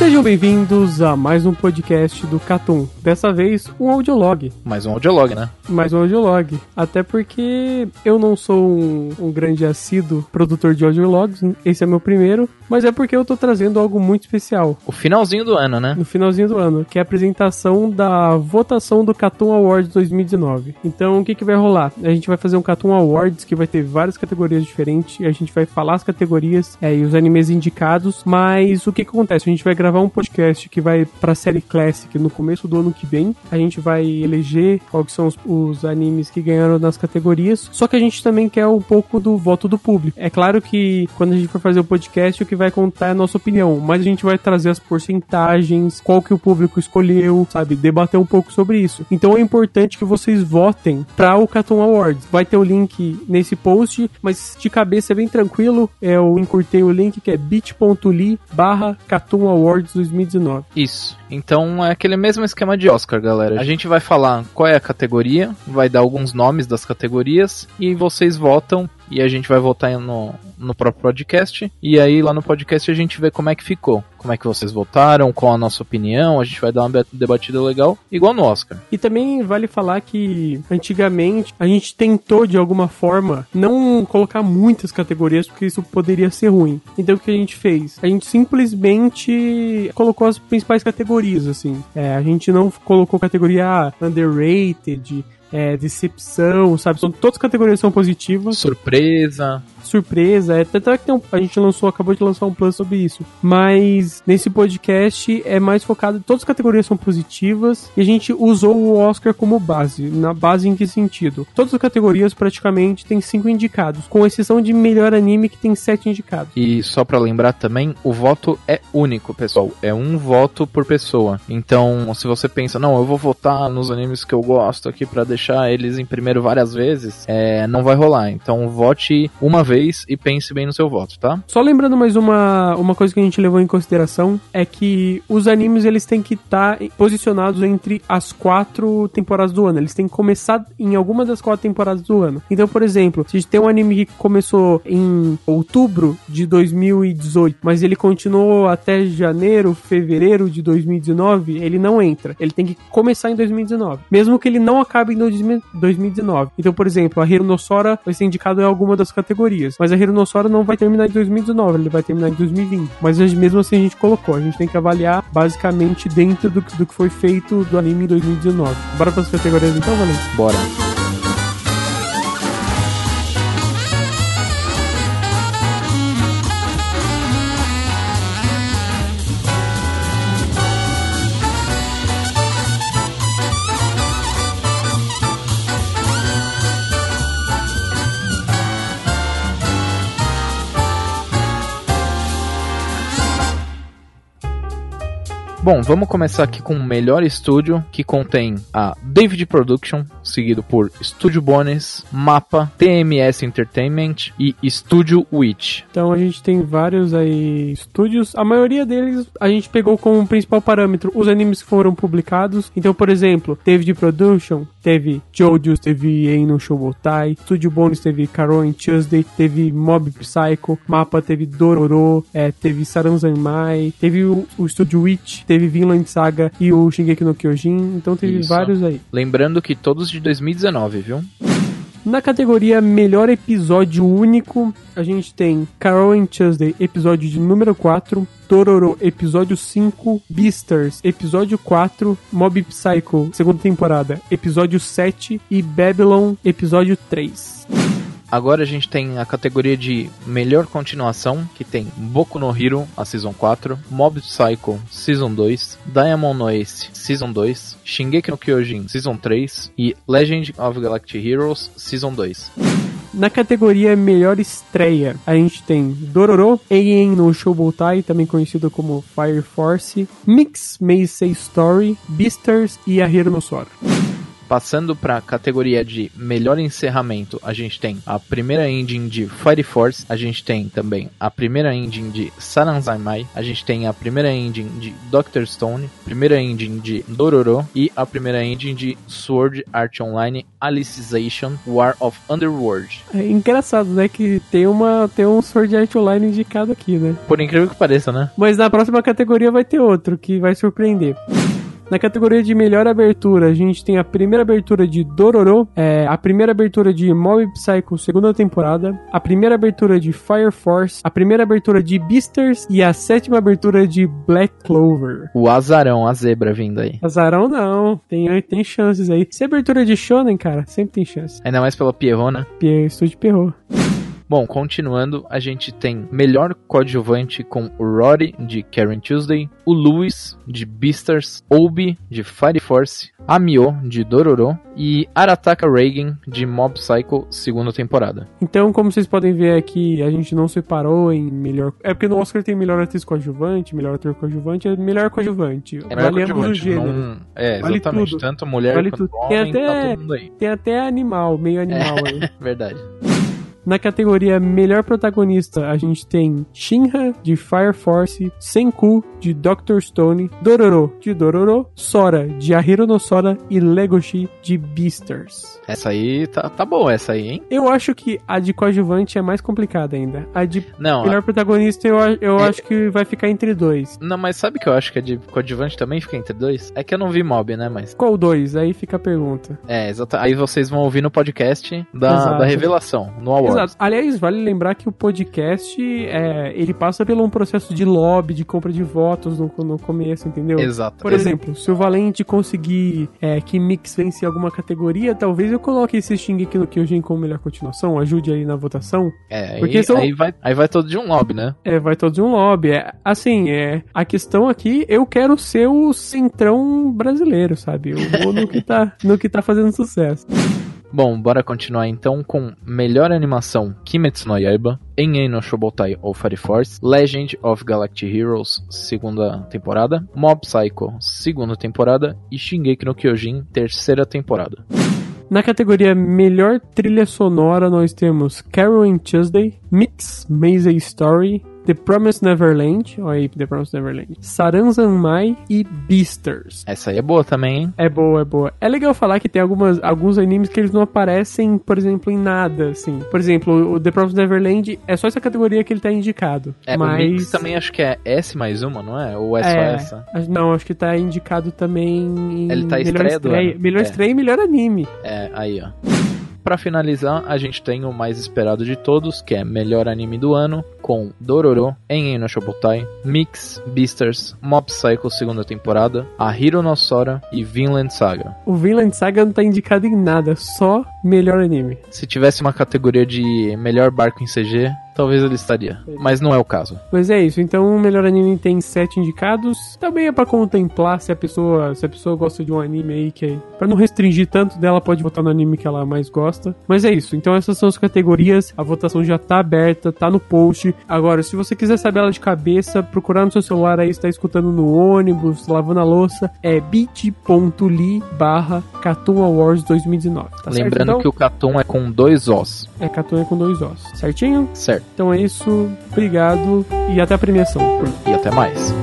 Sejam bem-vindos a mais um podcast do Catum. Dessa vez, um audiolog. Mais um audiolog, né? Mais um audiolog. Até porque eu não sou um, um grande assíduo produtor de audiologs, esse é meu primeiro, mas é porque eu tô trazendo algo muito especial. O finalzinho do ano, né? No finalzinho do ano, que é a apresentação da votação do Catum Awards 2019. Então, o que que vai rolar? A gente vai fazer um Catum Awards que vai ter várias categorias diferentes, e a gente vai falar as categorias é, e os animes indicados, mas o que que acontece? A gente vai gravar um podcast que vai pra série Classic no começo do ano que vem. A gente vai eleger quais são os, os animes que ganharam nas categorias. Só que a gente também quer um pouco do voto do público. É claro que quando a gente for fazer o podcast, o que vai contar é a nossa opinião, mas a gente vai trazer as porcentagens, qual que o público escolheu, sabe? Debater um pouco sobre isso. Então é importante que vocês votem para o Cartoon Awards. Vai ter o link nesse post, mas de cabeça é bem tranquilo. Eu encurtei o link que é bit.ly barra Awards 2019. Isso. Então é aquele mesmo esquema de Oscar, galera. A gente vai falar qual é a categoria, vai dar alguns nomes das categorias e vocês votam e a gente vai votar no, no próprio podcast. E aí lá no podcast a gente vê como é que ficou. Como é que vocês votaram, qual a nossa opinião, a gente vai dar uma debatida legal, igual no Oscar. E também vale falar que antigamente a gente tentou de alguma forma não colocar muitas categorias, porque isso poderia ser ruim. Então o que a gente fez? A gente simplesmente colocou as principais categorias, assim. É, a gente não colocou categoria underrated, é, decepção, sabe? São, todas as categorias são positivas. Surpresa surpresa. É, tanto é que um, a gente lançou, acabou de lançar um plano sobre isso. Mas nesse podcast é mais focado, todas as categorias são positivas e a gente usou o Oscar como base. Na base em que sentido? Todas as categorias praticamente tem cinco indicados, com exceção de melhor anime que tem sete indicados. E só para lembrar também, o voto é único, pessoal. É um voto por pessoa. Então, se você pensa, não, eu vou votar nos animes que eu gosto aqui para deixar eles em primeiro várias vezes, é, não vai rolar. Então, vote uma vez e pense bem no seu voto, tá? Só lembrando mais uma, uma coisa que a gente levou em consideração é que os animes eles têm que estar tá posicionados entre as quatro temporadas do ano. Eles têm que começar em alguma das quatro temporadas do ano. Então, por exemplo, se tem um anime que começou em outubro de 2018, mas ele continuou até janeiro, fevereiro de 2019, ele não entra. Ele tem que começar em 2019, mesmo que ele não acabe em 2019. Então, por exemplo, a Hironossora vai ser indicado em alguma das categorias dias. Mas a Rinossoro não vai terminar em 2019, ele vai terminar em 2020. Mas mesmo assim a gente colocou, a gente tem que avaliar basicamente dentro do, do que foi feito do anime em 2019. Bora para as categorias então, Valente? Bora. Bom, vamos começar aqui com o melhor estúdio, que contém a David Production, seguido por Studio Bones, Mapa, TMS Entertainment e Studio Witch. Então a gente tem vários aí estúdios, a maioria deles a gente pegou como principal parâmetro os animes que foram publicados. Então, por exemplo, David Production teve Jojo's, teve Eino Shobotai, Studio Bones teve Carol Tuesday, teve Mob Psycho, Mapa teve Dororo, é, teve Saranzanmai, teve o, o Studio Witch, teve Vinland Saga e o Shingeki no Kyojin, então teve Isso. vários aí. Lembrando que todos de 2019, viu? Na categoria Melhor Episódio Único, a gente tem Carol and Tuesday, episódio de número 4, Tororo, episódio 5, Beasters, episódio 4, Mob Psycho, segunda temporada, episódio 7 e Babylon, episódio 3. Agora a gente tem a categoria de melhor continuação, que tem Boku no Hero, a Season 4, Mob Psycho, Season 2, Diamond no Ace, Season 2, Shingeki no Kyojin, Season 3 e Legend of Galactic Heroes, Season 2. Na categoria Melhor Estreia, a gente tem Dororo, Eien no Shoubutai, também conhecido como Fire Force, Mix Meisei Story, Beasters e a Hero no Sora. Passando para a categoria de melhor encerramento, a gente tem a primeira engine de Fire Force, a gente tem também a primeira engine de Saranzai a gente tem a primeira engine de Doctor Stone, primeira engine de Dororo e a primeira engine de Sword Art Online Alicization War of Underworld. É engraçado, né, que tem uma tem um Sword Art Online indicado aqui, né? Por incrível que pareça, né? Mas na próxima categoria vai ter outro que vai surpreender. Na categoria de melhor abertura, a gente tem a primeira abertura de Dororo, é, a primeira abertura de Mob Psycho segunda temporada, a primeira abertura de Fire Force, a primeira abertura de Beasters e a sétima abertura de Black Clover. O azarão, a zebra vindo aí. Azarão não, tem, tem chances aí. Se é abertura de Shonen, cara, sempre tem chance. Ainda mais pela Pierrot, né? Pierre, Estúdio Pierrot. Bom, continuando, a gente tem melhor coadjuvante com o Rory de Karen Tuesday, o Lewis de Beastars, Obi de Fire Force, a Mio de Dororo e Arataka Reagan de Mob Psycho segunda temporada. Então, como vocês podem ver aqui, a gente não separou em melhor. É porque no Oscar tem melhor atriz coadjuvante, melhor ator coadjuvante, é melhor coadjuvante. É melhor coadjuvante, não... É, Vale exatamente. tudo. Tanto mulher Vale quanto tudo. homem, Tem tá até- aí. Tem até animal, meio animal aí. Verdade. Na categoria Melhor Protagonista, a gente tem Shinra, de Fire Force, Senku, de Dr. Stone, Dororo, de Dororo, Sora, de Ahiro no Sora e Legoshi, de Beasters. Essa aí tá, tá boa, essa aí, hein? Eu acho que a de coadjuvante é mais complicada ainda. A de Não, melhor protagonista eu, a- eu É. acho que vai ficar entre dois. não, mas sabe que eu acho que a de coadjuvante também fica entre dois? É que eu não vi mob, né? Mas. Qual dois? Aí fica a pergunta. É, exato. Aí vocês vão ouvir no podcast da, Exato. da revelação, no Award. Exato. Aliás, vale lembrar que o podcast é, ele passa por um processo de lobby, de compra de votos no, no começo, entendeu? Exato. Por exemplo, se o Valente conseguir é, que Mix vence alguma categoria, talvez eu coloque esse Shingeki no Kyojin como melhor continuação, ajude aí na votação. É, Porque aí, são- aí, vai, aí vai todo de um lobby, né? É, vai todos em um lobby. É, assim, é, a questão aqui, eu quero ser o centrão brasileiro, sabe? Eu vou no que tá, no que tá fazendo sucesso. Bom, bora continuar então com melhor animação Kimetsu no Yaiba, Enei no Shobotai ou Fire Force, Legend of Galactic Heroes, segunda temporada, Mob Psycho, segunda temporada e Shingeki no Kyojin, terceira temporada. Na categoria Melhor Trilha Sonora, nós temos Carol and Tuesday, Mix Maze Story, The Promised Neverland, olha aí, The Promised Neverland, Saranzanmai e Beasters. Essa aí é boa também, hein? É boa, é boa. É legal falar que tem algumas, alguns animes que eles não aparecem, por exemplo, em nada, assim. Por exemplo, o The Promised Neverland é só essa categoria que ele tá indicado. É, mas... também acho que é S mais uma, não é? Ou é só É, essa? Não, acho que tá indicado também em Ele tá estreia do estreia, melhor É. estreia e melhor anime. É, aí ó. Pra finalizar, a gente tem o mais esperado de todos, que é melhor anime do ano, com Dororo, Enei no Shobutai, Mix, Beasters, Mob Psycho segunda temporada, A Hiro no Sora e Vinland Saga. O Vinland Saga não tá indicado em nada, só melhor anime. Se tivesse uma categoria de melhor barco em CG, talvez ele estaria, mas não é o caso. Mas é isso, então o melhor anime tem sete indicados. Também é pra contemplar se a pessoa, se a pessoa gosta de um anime aí que é, para não restringir tanto dela pode votar no anime que ela mais gosta. Mas é isso. Então essas são as categorias. A votação já tá aberta, tá no post. Agora, se você quiser saber ela de cabeça, procurar no seu celular aí, está escutando no ônibus, lavando a louça, é bit.ly barra Cartoon Awards 2019. Tá certo? Lembrando Então, que o Catum é com dois Os, é Cartoon é com dois ossos. Certinho? certo? Então é isso. Obrigado e até a premiação. E até mais.